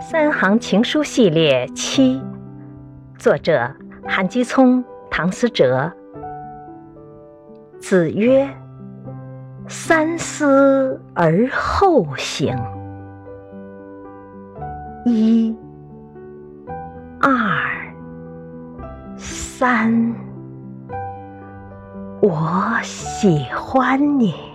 三行情书系列七，作者韩基聪、唐思哲。子曰：“三思而后行。”一、二、三，我喜欢你。